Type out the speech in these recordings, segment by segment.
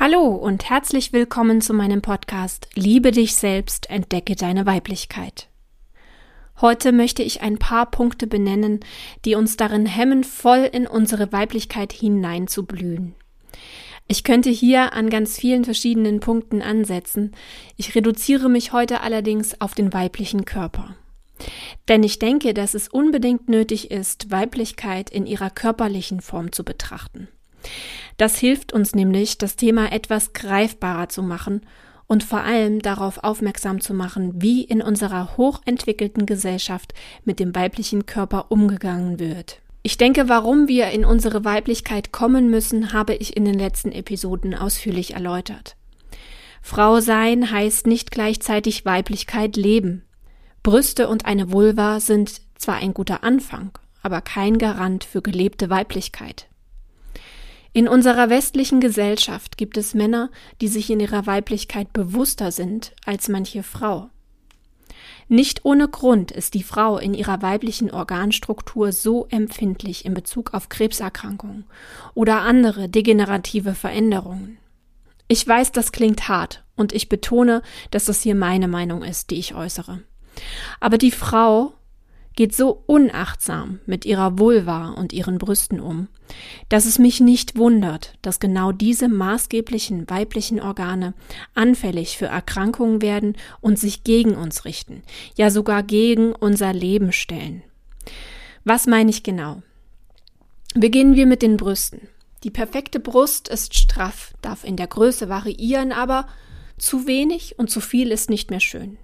Hallo und herzlich willkommen zu meinem Podcast Liebe dich selbst, entdecke deine Weiblichkeit. Heute möchte ich ein paar Punkte benennen, die uns darin hemmen, voll in unsere Weiblichkeit hineinzublühen. Ich könnte hier an ganz vielen verschiedenen Punkten ansetzen. Ich reduziere mich heute allerdings auf den weiblichen Körper. Denn ich denke, dass es unbedingt nötig ist, Weiblichkeit in ihrer körperlichen Form zu betrachten. Das hilft uns nämlich, das Thema etwas greifbarer zu machen und vor allem darauf aufmerksam zu machen, wie in unserer hochentwickelten Gesellschaft mit dem weiblichen Körper umgegangen wird. Ich denke, warum wir in unsere Weiblichkeit kommen müssen, habe ich in den letzten Episoden ausführlich erläutert. Frau sein heißt nicht gleichzeitig Weiblichkeit leben. Brüste und eine Vulva sind zwar ein guter Anfang, aber kein Garant für gelebte Weiblichkeit. In unserer westlichen Gesellschaft gibt es Männer, die sich in ihrer Weiblichkeit bewusster sind als manche Frau. Nicht ohne Grund ist die Frau in ihrer weiblichen Organstruktur so empfindlich in Bezug auf Krebserkrankungen oder andere degenerative Veränderungen. Ich weiß, das klingt hart und ich betone, dass das hier meine Meinung ist, die ich äußere. Aber die Frau geht so unachtsam mit ihrer Vulva und ihren Brüsten um, dass es mich nicht wundert, dass genau diese maßgeblichen weiblichen Organe anfällig für Erkrankungen werden und sich gegen uns richten, ja sogar gegen unser Leben stellen. Was meine ich genau? Beginnen wir mit den Brüsten. Die perfekte Brust ist straff, darf in der Größe variieren, aber zu wenig und zu viel ist nicht mehr schön.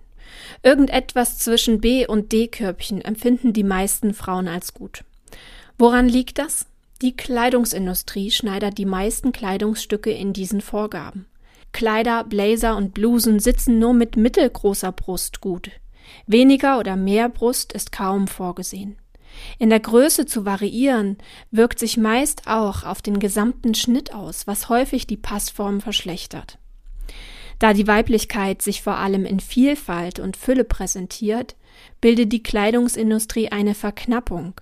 Irgendetwas zwischen B und D-Körbchen empfinden die meisten Frauen als gut. Woran liegt das? Die Kleidungsindustrie schneidert die meisten Kleidungsstücke in diesen Vorgaben. Kleider, Blazer und Blusen sitzen nur mit mittelgroßer Brust gut. Weniger oder mehr Brust ist kaum vorgesehen. In der Größe zu variieren, wirkt sich meist auch auf den gesamten Schnitt aus, was häufig die Passform verschlechtert. Da die Weiblichkeit sich vor allem in Vielfalt und Fülle präsentiert, bildet die Kleidungsindustrie eine Verknappung,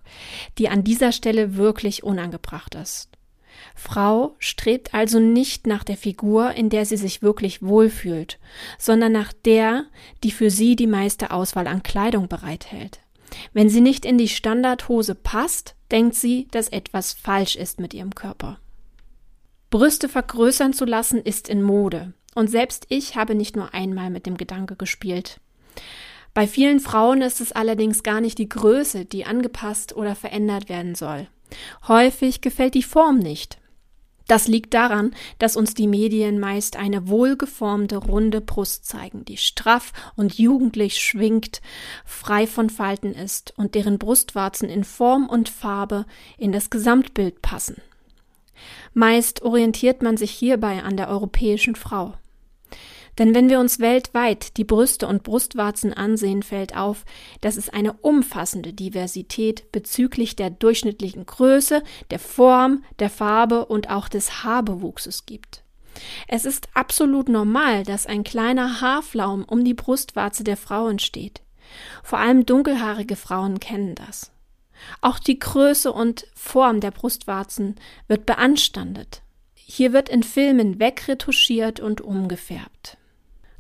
die an dieser Stelle wirklich unangebracht ist. Frau strebt also nicht nach der Figur, in der sie sich wirklich wohlfühlt, sondern nach der, die für sie die meiste Auswahl an Kleidung bereithält. Wenn sie nicht in die Standardhose passt, denkt sie, dass etwas falsch ist mit ihrem Körper. Brüste vergrößern zu lassen ist in Mode. Und selbst ich habe nicht nur einmal mit dem Gedanke gespielt. Bei vielen Frauen ist es allerdings gar nicht die Größe, die angepasst oder verändert werden soll. Häufig gefällt die Form nicht. Das liegt daran, dass uns die Medien meist eine wohlgeformte runde Brust zeigen, die straff und jugendlich schwingt, frei von Falten ist und deren Brustwarzen in Form und Farbe in das Gesamtbild passen. Meist orientiert man sich hierbei an der europäischen Frau. Denn wenn wir uns weltweit die Brüste und Brustwarzen ansehen, fällt auf, dass es eine umfassende Diversität bezüglich der durchschnittlichen Größe, der Form, der Farbe und auch des Haarbewuchses gibt. Es ist absolut normal, dass ein kleiner Haarflaum um die Brustwarze der Frau entsteht. Vor allem dunkelhaarige Frauen kennen das. Auch die Größe und Form der Brustwarzen wird beanstandet. Hier wird in Filmen wegretuschiert und umgefärbt.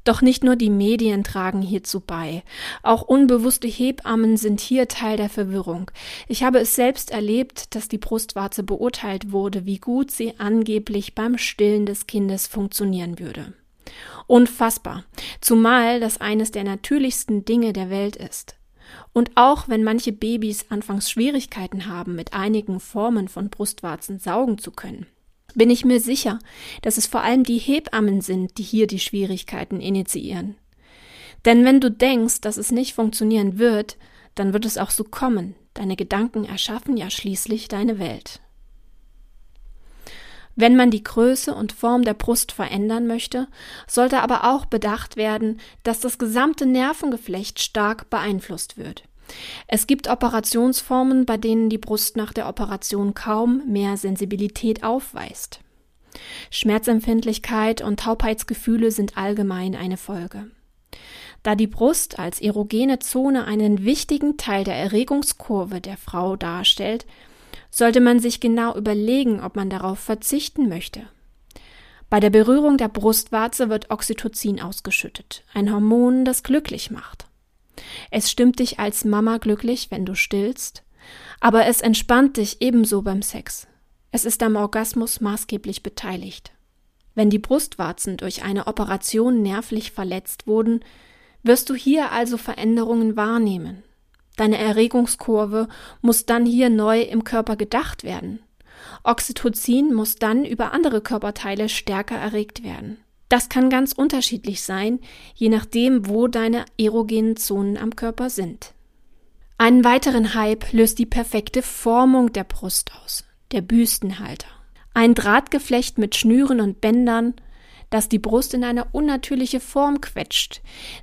Doch nicht nur die Medien tragen hierzu bei. Auch unbewusste Hebammen sind hier Teil der Verwirrung. Ich habe es selbst erlebt, dass die Brustwarze beurteilt wurde, wie gut sie angeblich beim Stillen des Kindes funktionieren würde. Unfassbar. Zumal das eines der natürlichsten Dinge der Welt ist. Und auch wenn manche Babys anfangs Schwierigkeiten haben, mit einigen Formen von Brustwarzen saugen zu können bin ich mir sicher, dass es vor allem die Hebammen sind, die hier die Schwierigkeiten initiieren. Denn wenn du denkst, dass es nicht funktionieren wird, dann wird es auch so kommen. Deine Gedanken erschaffen ja schließlich deine Welt. Wenn man die Größe und Form der Brust verändern möchte, sollte aber auch bedacht werden, dass das gesamte Nervengeflecht stark beeinflusst wird. Es gibt Operationsformen, bei denen die Brust nach der Operation kaum mehr Sensibilität aufweist. Schmerzempfindlichkeit und Taubheitsgefühle sind allgemein eine Folge. Da die Brust als erogene Zone einen wichtigen Teil der Erregungskurve der Frau darstellt, sollte man sich genau überlegen, ob man darauf verzichten möchte. Bei der Berührung der Brustwarze wird Oxytocin ausgeschüttet, ein Hormon, das glücklich macht. Es stimmt dich als Mama glücklich, wenn du stillst, aber es entspannt dich ebenso beim Sex. Es ist am Orgasmus maßgeblich beteiligt. Wenn die Brustwarzen durch eine Operation nervlich verletzt wurden, wirst du hier also Veränderungen wahrnehmen. Deine Erregungskurve muss dann hier neu im Körper gedacht werden. Oxytocin muss dann über andere Körperteile stärker erregt werden. Das kann ganz unterschiedlich sein, je nachdem, wo deine erogenen Zonen am Körper sind. Einen weiteren Hype löst die perfekte Formung der Brust aus, der Büstenhalter. Ein Drahtgeflecht mit Schnüren und Bändern, das die Brust in eine unnatürliche Form quetscht,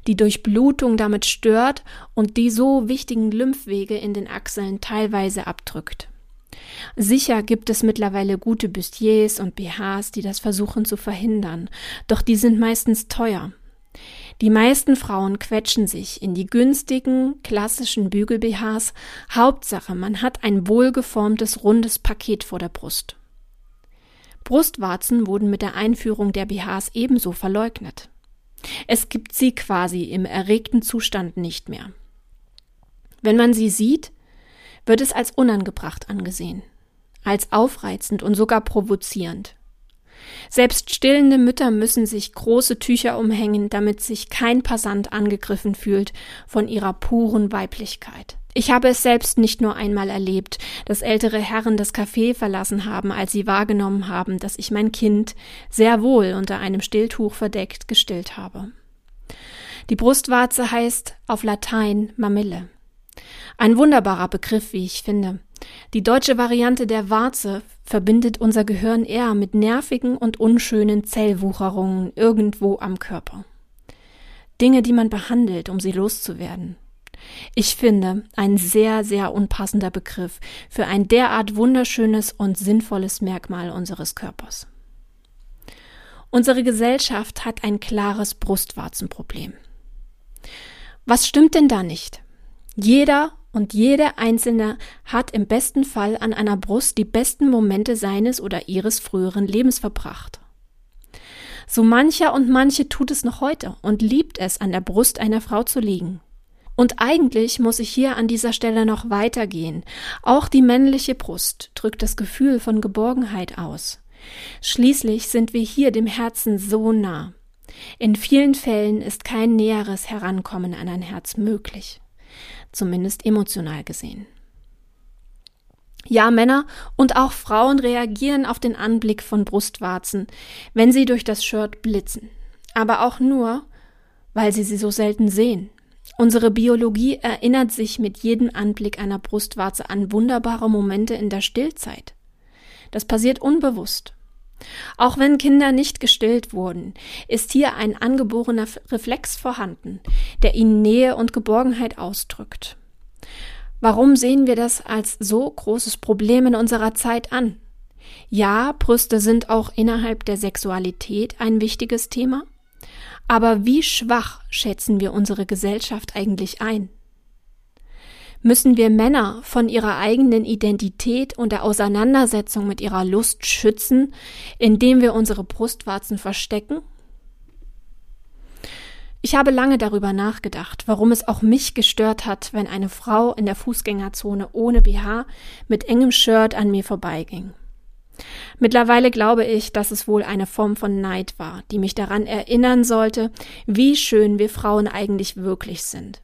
die Durchblutung damit stört und die so wichtigen Lymphwege in den Achseln teilweise abdrückt. Sicher gibt es mittlerweile gute Bustiers und BHs, die das versuchen zu verhindern, doch die sind meistens teuer. Die meisten Frauen quetschen sich in die günstigen, klassischen Bügel-BHs. Hauptsache, man hat ein wohlgeformtes, rundes Paket vor der Brust. Brustwarzen wurden mit der Einführung der BHs ebenso verleugnet. Es gibt sie quasi im erregten Zustand nicht mehr. Wenn man sie sieht, wird es als unangebracht angesehen, als aufreizend und sogar provozierend. Selbst stillende Mütter müssen sich große Tücher umhängen, damit sich kein Passant angegriffen fühlt von ihrer puren Weiblichkeit. Ich habe es selbst nicht nur einmal erlebt, dass ältere Herren das Café verlassen haben, als sie wahrgenommen haben, dass ich mein Kind sehr wohl unter einem Stilltuch verdeckt gestillt habe. Die Brustwarze heißt auf Latein Mamille. Ein wunderbarer Begriff, wie ich finde. Die deutsche Variante der Warze verbindet unser Gehirn eher mit nervigen und unschönen Zellwucherungen irgendwo am Körper. Dinge, die man behandelt, um sie loszuwerden. Ich finde, ein sehr, sehr unpassender Begriff für ein derart wunderschönes und sinnvolles Merkmal unseres Körpers. Unsere Gesellschaft hat ein klares Brustwarzenproblem. Was stimmt denn da nicht? Jeder und jede Einzelne hat im besten Fall an einer Brust die besten Momente seines oder ihres früheren Lebens verbracht. So mancher und manche tut es noch heute und liebt es, an der Brust einer Frau zu liegen. Und eigentlich muss ich hier an dieser Stelle noch weitergehen. Auch die männliche Brust drückt das Gefühl von Geborgenheit aus. Schließlich sind wir hier dem Herzen so nah. In vielen Fällen ist kein näheres Herankommen an ein Herz möglich zumindest emotional gesehen. Ja, Männer und auch Frauen reagieren auf den Anblick von Brustwarzen, wenn sie durch das Shirt blitzen. Aber auch nur, weil sie sie so selten sehen. Unsere Biologie erinnert sich mit jedem Anblick einer Brustwarze an wunderbare Momente in der Stillzeit. Das passiert unbewusst. Auch wenn Kinder nicht gestillt wurden, ist hier ein angeborener Reflex vorhanden, der ihnen Nähe und Geborgenheit ausdrückt. Warum sehen wir das als so großes Problem in unserer Zeit an? Ja, Brüste sind auch innerhalb der Sexualität ein wichtiges Thema, aber wie schwach schätzen wir unsere Gesellschaft eigentlich ein? Müssen wir Männer von ihrer eigenen Identität und der Auseinandersetzung mit ihrer Lust schützen, indem wir unsere Brustwarzen verstecken? Ich habe lange darüber nachgedacht, warum es auch mich gestört hat, wenn eine Frau in der Fußgängerzone ohne BH mit engem Shirt an mir vorbeiging. Mittlerweile glaube ich, dass es wohl eine Form von Neid war, die mich daran erinnern sollte, wie schön wir Frauen eigentlich wirklich sind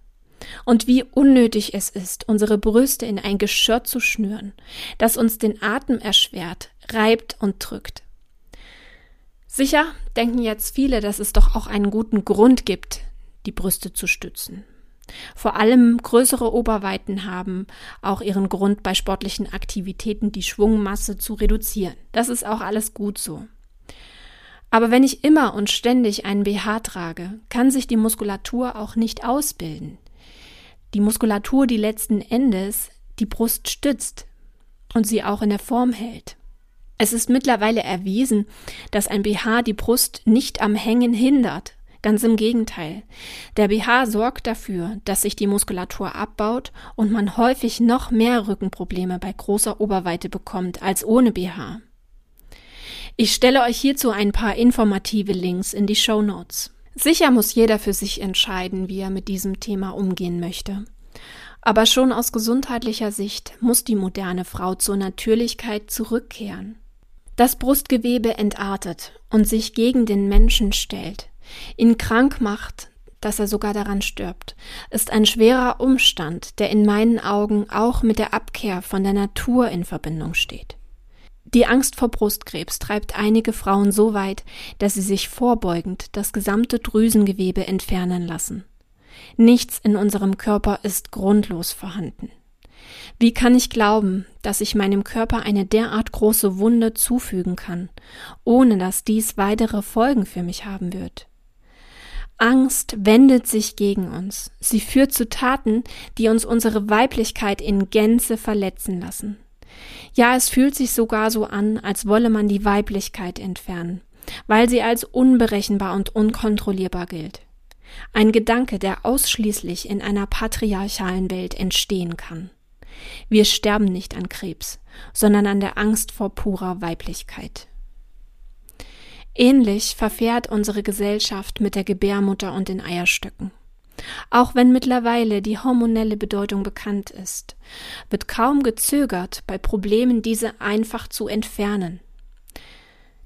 und wie unnötig es ist, unsere Brüste in ein Geschirr zu schnüren, das uns den Atem erschwert, reibt und drückt. Sicher denken jetzt viele, dass es doch auch einen guten Grund gibt, die Brüste zu stützen. Vor allem größere Oberweiten haben auch ihren Grund bei sportlichen Aktivitäten die Schwungmasse zu reduzieren. Das ist auch alles gut so. Aber wenn ich immer und ständig einen BH trage, kann sich die Muskulatur auch nicht ausbilden die Muskulatur, die letzten Endes die Brust stützt und sie auch in der Form hält. Es ist mittlerweile erwiesen, dass ein BH die Brust nicht am Hängen hindert. Ganz im Gegenteil. Der BH sorgt dafür, dass sich die Muskulatur abbaut und man häufig noch mehr Rückenprobleme bei großer Oberweite bekommt als ohne BH. Ich stelle euch hierzu ein paar informative Links in die Show Notes. Sicher muss jeder für sich entscheiden, wie er mit diesem Thema umgehen möchte. Aber schon aus gesundheitlicher Sicht muss die moderne Frau zur Natürlichkeit zurückkehren. Das Brustgewebe entartet und sich gegen den Menschen stellt, ihn krank macht, dass er sogar daran stirbt, ist ein schwerer Umstand, der in meinen Augen auch mit der Abkehr von der Natur in Verbindung steht. Die Angst vor Brustkrebs treibt einige Frauen so weit, dass sie sich vorbeugend das gesamte Drüsengewebe entfernen lassen. Nichts in unserem Körper ist grundlos vorhanden. Wie kann ich glauben, dass ich meinem Körper eine derart große Wunde zufügen kann, ohne dass dies weitere Folgen für mich haben wird? Angst wendet sich gegen uns. Sie führt zu Taten, die uns unsere Weiblichkeit in Gänze verletzen lassen. Ja, es fühlt sich sogar so an, als wolle man die Weiblichkeit entfernen, weil sie als unberechenbar und unkontrollierbar gilt. Ein Gedanke, der ausschließlich in einer patriarchalen Welt entstehen kann. Wir sterben nicht an Krebs, sondern an der Angst vor purer Weiblichkeit. Ähnlich verfährt unsere Gesellschaft mit der Gebärmutter und den Eierstöcken. Auch wenn mittlerweile die hormonelle Bedeutung bekannt ist, wird kaum gezögert, bei Problemen diese einfach zu entfernen.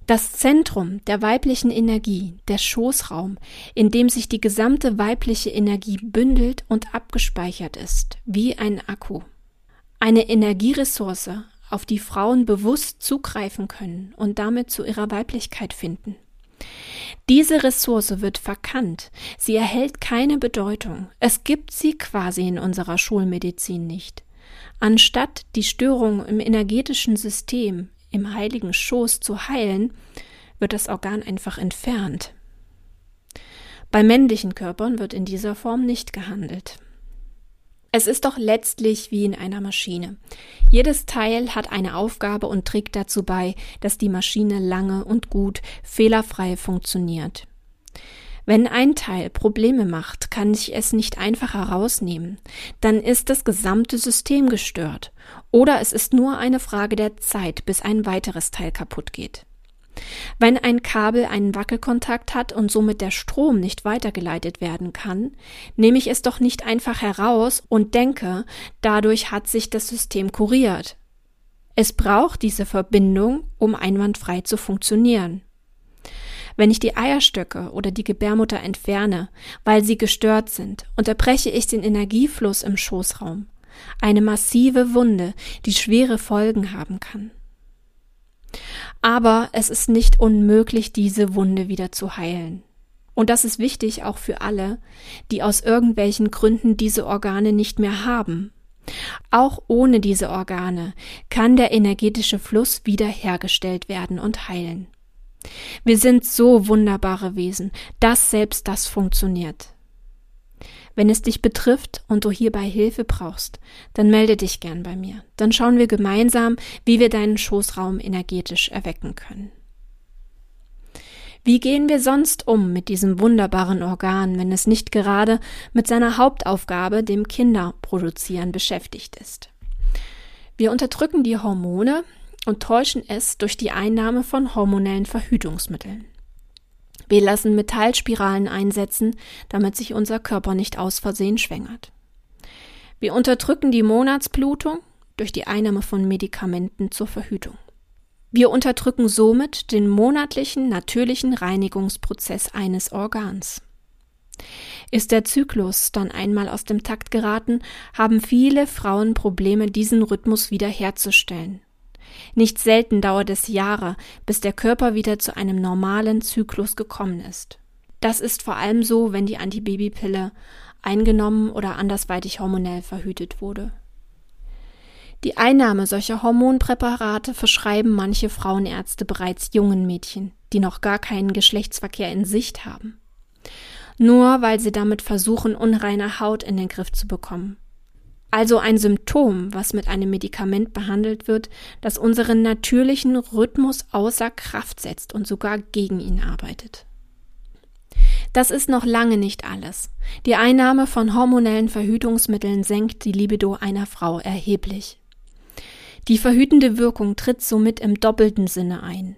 Das Zentrum der weiblichen Energie, der Schoßraum, in dem sich die gesamte weibliche Energie bündelt und abgespeichert ist, wie ein Akku. Eine Energieressource, auf die Frauen bewusst zugreifen können und damit zu ihrer Weiblichkeit finden. Diese Ressource wird verkannt, sie erhält keine Bedeutung, es gibt sie quasi in unserer Schulmedizin nicht. Anstatt die Störung im energetischen System, im heiligen Schoß zu heilen, wird das Organ einfach entfernt. Bei männlichen Körpern wird in dieser Form nicht gehandelt. Es ist doch letztlich wie in einer Maschine. Jedes Teil hat eine Aufgabe und trägt dazu bei, dass die Maschine lange und gut fehlerfrei funktioniert. Wenn ein Teil Probleme macht, kann ich es nicht einfach herausnehmen. Dann ist das gesamte System gestört. Oder es ist nur eine Frage der Zeit, bis ein weiteres Teil kaputt geht. Wenn ein Kabel einen Wackelkontakt hat und somit der Strom nicht weitergeleitet werden kann, nehme ich es doch nicht einfach heraus und denke, dadurch hat sich das System kuriert. Es braucht diese Verbindung, um einwandfrei zu funktionieren. Wenn ich die Eierstöcke oder die Gebärmutter entferne, weil sie gestört sind, unterbreche ich den Energiefluss im Schoßraum. Eine massive Wunde, die schwere Folgen haben kann. Aber es ist nicht unmöglich, diese Wunde wieder zu heilen. Und das ist wichtig auch für alle, die aus irgendwelchen Gründen diese Organe nicht mehr haben. Auch ohne diese Organe kann der energetische Fluss wiederhergestellt werden und heilen. Wir sind so wunderbare Wesen, dass selbst das funktioniert. Wenn es dich betrifft und du hierbei Hilfe brauchst, dann melde dich gern bei mir. Dann schauen wir gemeinsam, wie wir deinen Schoßraum energetisch erwecken können. Wie gehen wir sonst um mit diesem wunderbaren Organ, wenn es nicht gerade mit seiner Hauptaufgabe, dem Kinderproduzieren, beschäftigt ist? Wir unterdrücken die Hormone und täuschen es durch die Einnahme von hormonellen Verhütungsmitteln. Wir lassen Metallspiralen einsetzen, damit sich unser Körper nicht aus Versehen schwängert. Wir unterdrücken die Monatsblutung durch die Einnahme von Medikamenten zur Verhütung. Wir unterdrücken somit den monatlichen natürlichen Reinigungsprozess eines Organs. Ist der Zyklus dann einmal aus dem Takt geraten, haben viele Frauen Probleme, diesen Rhythmus wiederherzustellen. Nicht selten dauert es Jahre, bis der Körper wieder zu einem normalen Zyklus gekommen ist. Das ist vor allem so, wenn die Antibabypille eingenommen oder andersweitig hormonell verhütet wurde. Die Einnahme solcher Hormonpräparate verschreiben manche Frauenärzte bereits jungen Mädchen, die noch gar keinen Geschlechtsverkehr in Sicht haben. Nur weil sie damit versuchen, unreine Haut in den Griff zu bekommen. Also ein Symptom, was mit einem Medikament behandelt wird, das unseren natürlichen Rhythmus außer Kraft setzt und sogar gegen ihn arbeitet. Das ist noch lange nicht alles. Die Einnahme von hormonellen Verhütungsmitteln senkt die Libido einer Frau erheblich. Die verhütende Wirkung tritt somit im doppelten Sinne ein.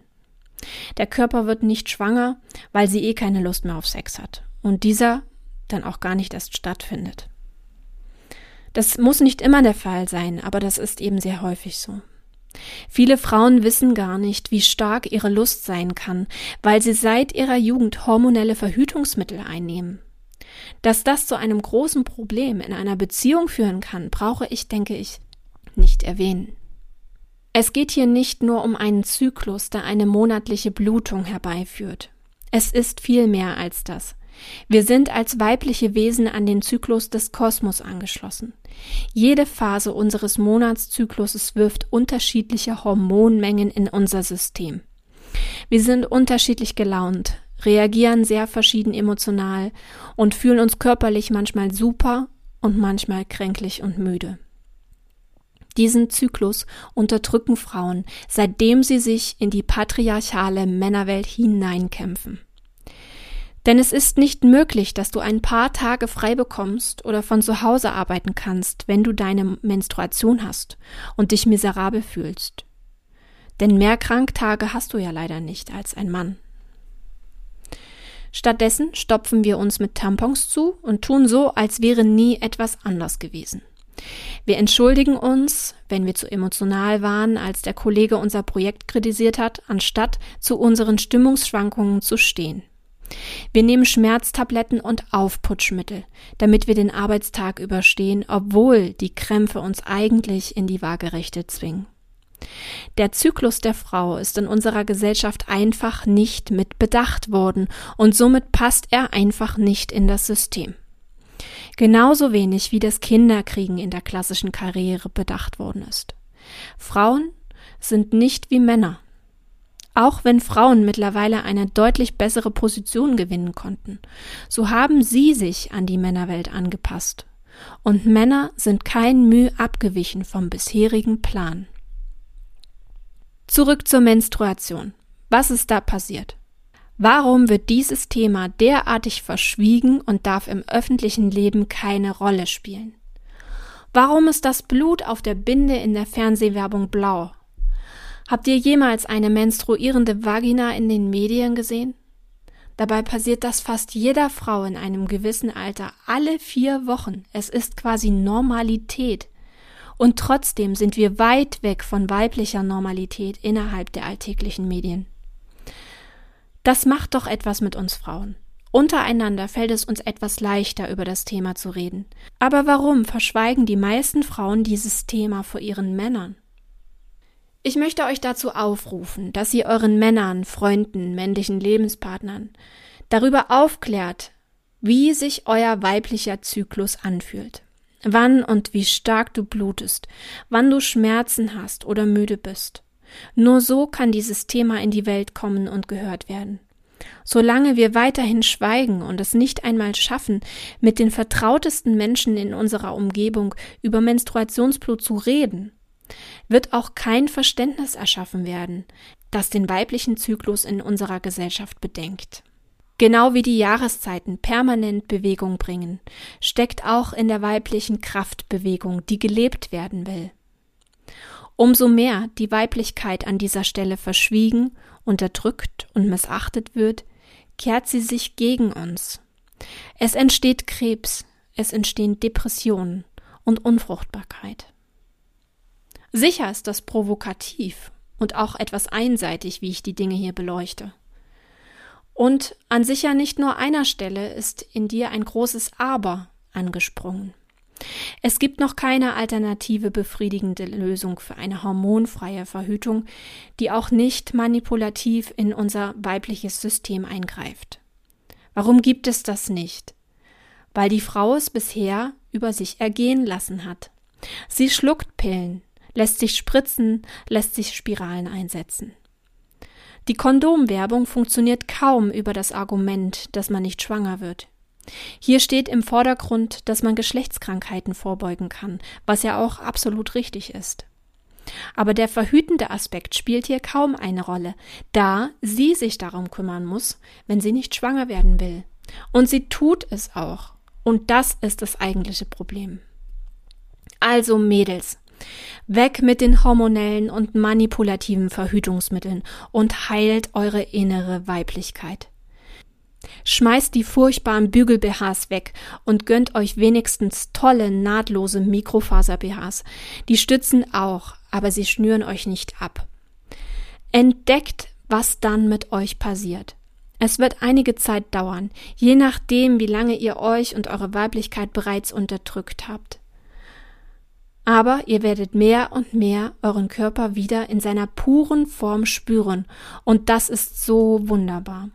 Der Körper wird nicht schwanger, weil sie eh keine Lust mehr auf Sex hat. Und dieser dann auch gar nicht erst stattfindet. Das muss nicht immer der Fall sein, aber das ist eben sehr häufig so. Viele Frauen wissen gar nicht, wie stark ihre Lust sein kann, weil sie seit ihrer Jugend hormonelle Verhütungsmittel einnehmen. Dass das zu einem großen Problem in einer Beziehung führen kann, brauche ich, denke ich, nicht erwähnen. Es geht hier nicht nur um einen Zyklus, der eine monatliche Blutung herbeiführt. Es ist viel mehr als das. Wir sind als weibliche Wesen an den Zyklus des Kosmos angeschlossen. Jede Phase unseres Monatszykluses wirft unterschiedliche Hormonmengen in unser System. Wir sind unterschiedlich gelaunt, reagieren sehr verschieden emotional und fühlen uns körperlich manchmal super und manchmal kränklich und müde. Diesen Zyklus unterdrücken Frauen, seitdem sie sich in die patriarchale Männerwelt hineinkämpfen. Denn es ist nicht möglich, dass du ein paar Tage frei bekommst oder von zu Hause arbeiten kannst, wenn du deine Menstruation hast und dich miserabel fühlst. Denn mehr Kranktage hast du ja leider nicht als ein Mann. Stattdessen stopfen wir uns mit Tampons zu und tun so, als wäre nie etwas anders gewesen. Wir entschuldigen uns, wenn wir zu emotional waren, als der Kollege unser Projekt kritisiert hat, anstatt zu unseren Stimmungsschwankungen zu stehen. Wir nehmen Schmerztabletten und Aufputschmittel, damit wir den Arbeitstag überstehen, obwohl die Krämpfe uns eigentlich in die Waagerechte zwingen. Der Zyklus der Frau ist in unserer Gesellschaft einfach nicht mit bedacht worden und somit passt er einfach nicht in das System. Genauso wenig wie das Kinderkriegen in der klassischen Karriere bedacht worden ist. Frauen sind nicht wie Männer. Auch wenn Frauen mittlerweile eine deutlich bessere Position gewinnen konnten, so haben sie sich an die Männerwelt angepasst. Und Männer sind kein Mühe abgewichen vom bisherigen Plan. Zurück zur Menstruation. Was ist da passiert? Warum wird dieses Thema derartig verschwiegen und darf im öffentlichen Leben keine Rolle spielen? Warum ist das Blut auf der Binde in der Fernsehwerbung blau Habt ihr jemals eine menstruierende Vagina in den Medien gesehen? Dabei passiert das fast jeder Frau in einem gewissen Alter alle vier Wochen. Es ist quasi Normalität. Und trotzdem sind wir weit weg von weiblicher Normalität innerhalb der alltäglichen Medien. Das macht doch etwas mit uns Frauen. Untereinander fällt es uns etwas leichter, über das Thema zu reden. Aber warum verschweigen die meisten Frauen dieses Thema vor ihren Männern? Ich möchte euch dazu aufrufen, dass ihr euren Männern, Freunden, männlichen Lebenspartnern darüber aufklärt, wie sich euer weiblicher Zyklus anfühlt. Wann und wie stark du blutest, wann du Schmerzen hast oder müde bist. Nur so kann dieses Thema in die Welt kommen und gehört werden. Solange wir weiterhin schweigen und es nicht einmal schaffen, mit den vertrautesten Menschen in unserer Umgebung über Menstruationsblut zu reden, wird auch kein Verständnis erschaffen werden, das den weiblichen Zyklus in unserer Gesellschaft bedenkt. Genau wie die Jahreszeiten permanent Bewegung bringen, steckt auch in der weiblichen Kraftbewegung, die gelebt werden will. Umso mehr die Weiblichkeit an dieser Stelle verschwiegen, unterdrückt und missachtet wird, kehrt sie sich gegen uns. Es entsteht Krebs, es entstehen Depressionen und Unfruchtbarkeit. Sicher ist das provokativ und auch etwas einseitig, wie ich die Dinge hier beleuchte. Und an sicher nicht nur einer Stelle ist in dir ein großes Aber angesprungen. Es gibt noch keine alternative befriedigende Lösung für eine hormonfreie Verhütung, die auch nicht manipulativ in unser weibliches System eingreift. Warum gibt es das nicht? Weil die Frau es bisher über sich ergehen lassen hat. Sie schluckt Pillen, lässt sich spritzen, lässt sich Spiralen einsetzen. Die Kondomwerbung funktioniert kaum über das Argument, dass man nicht schwanger wird. Hier steht im Vordergrund, dass man Geschlechtskrankheiten vorbeugen kann, was ja auch absolut richtig ist. Aber der verhütende Aspekt spielt hier kaum eine Rolle, da sie sich darum kümmern muss, wenn sie nicht schwanger werden will. Und sie tut es auch. Und das ist das eigentliche Problem. Also Mädels, Weg mit den hormonellen und manipulativen Verhütungsmitteln und heilt eure innere Weiblichkeit. Schmeißt die furchtbaren Bügel-BHs weg und gönnt euch wenigstens tolle, nahtlose Mikrofaser-BHs. Die stützen auch, aber sie schnüren euch nicht ab. Entdeckt, was dann mit euch passiert. Es wird einige Zeit dauern, je nachdem, wie lange ihr euch und eure Weiblichkeit bereits unterdrückt habt. Aber ihr werdet mehr und mehr euren Körper wieder in seiner puren Form spüren, und das ist so wunderbar.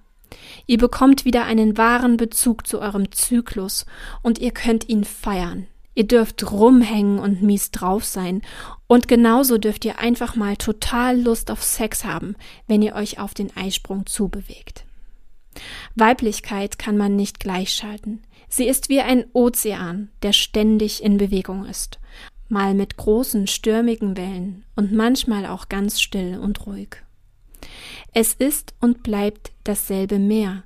Ihr bekommt wieder einen wahren Bezug zu eurem Zyklus, und ihr könnt ihn feiern. Ihr dürft rumhängen und mies drauf sein, und genauso dürft ihr einfach mal total Lust auf Sex haben, wenn ihr euch auf den Eisprung zubewegt. Weiblichkeit kann man nicht gleichschalten. Sie ist wie ein Ozean, der ständig in Bewegung ist, mal mit großen stürmigen Wellen und manchmal auch ganz still und ruhig. Es ist und bleibt dasselbe Meer,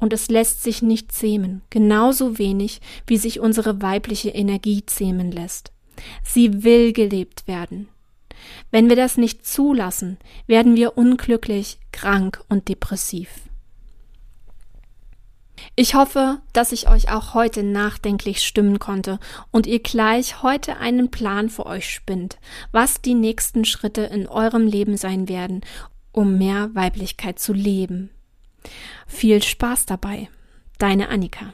und es lässt sich nicht zähmen, genauso wenig wie sich unsere weibliche Energie zähmen lässt. Sie will gelebt werden. Wenn wir das nicht zulassen, werden wir unglücklich, krank und depressiv. Ich hoffe, dass ich euch auch heute nachdenklich stimmen konnte und ihr gleich heute einen Plan für euch spinnt, was die nächsten Schritte in eurem Leben sein werden, um mehr Weiblichkeit zu leben. Viel Spaß dabei. Deine Annika.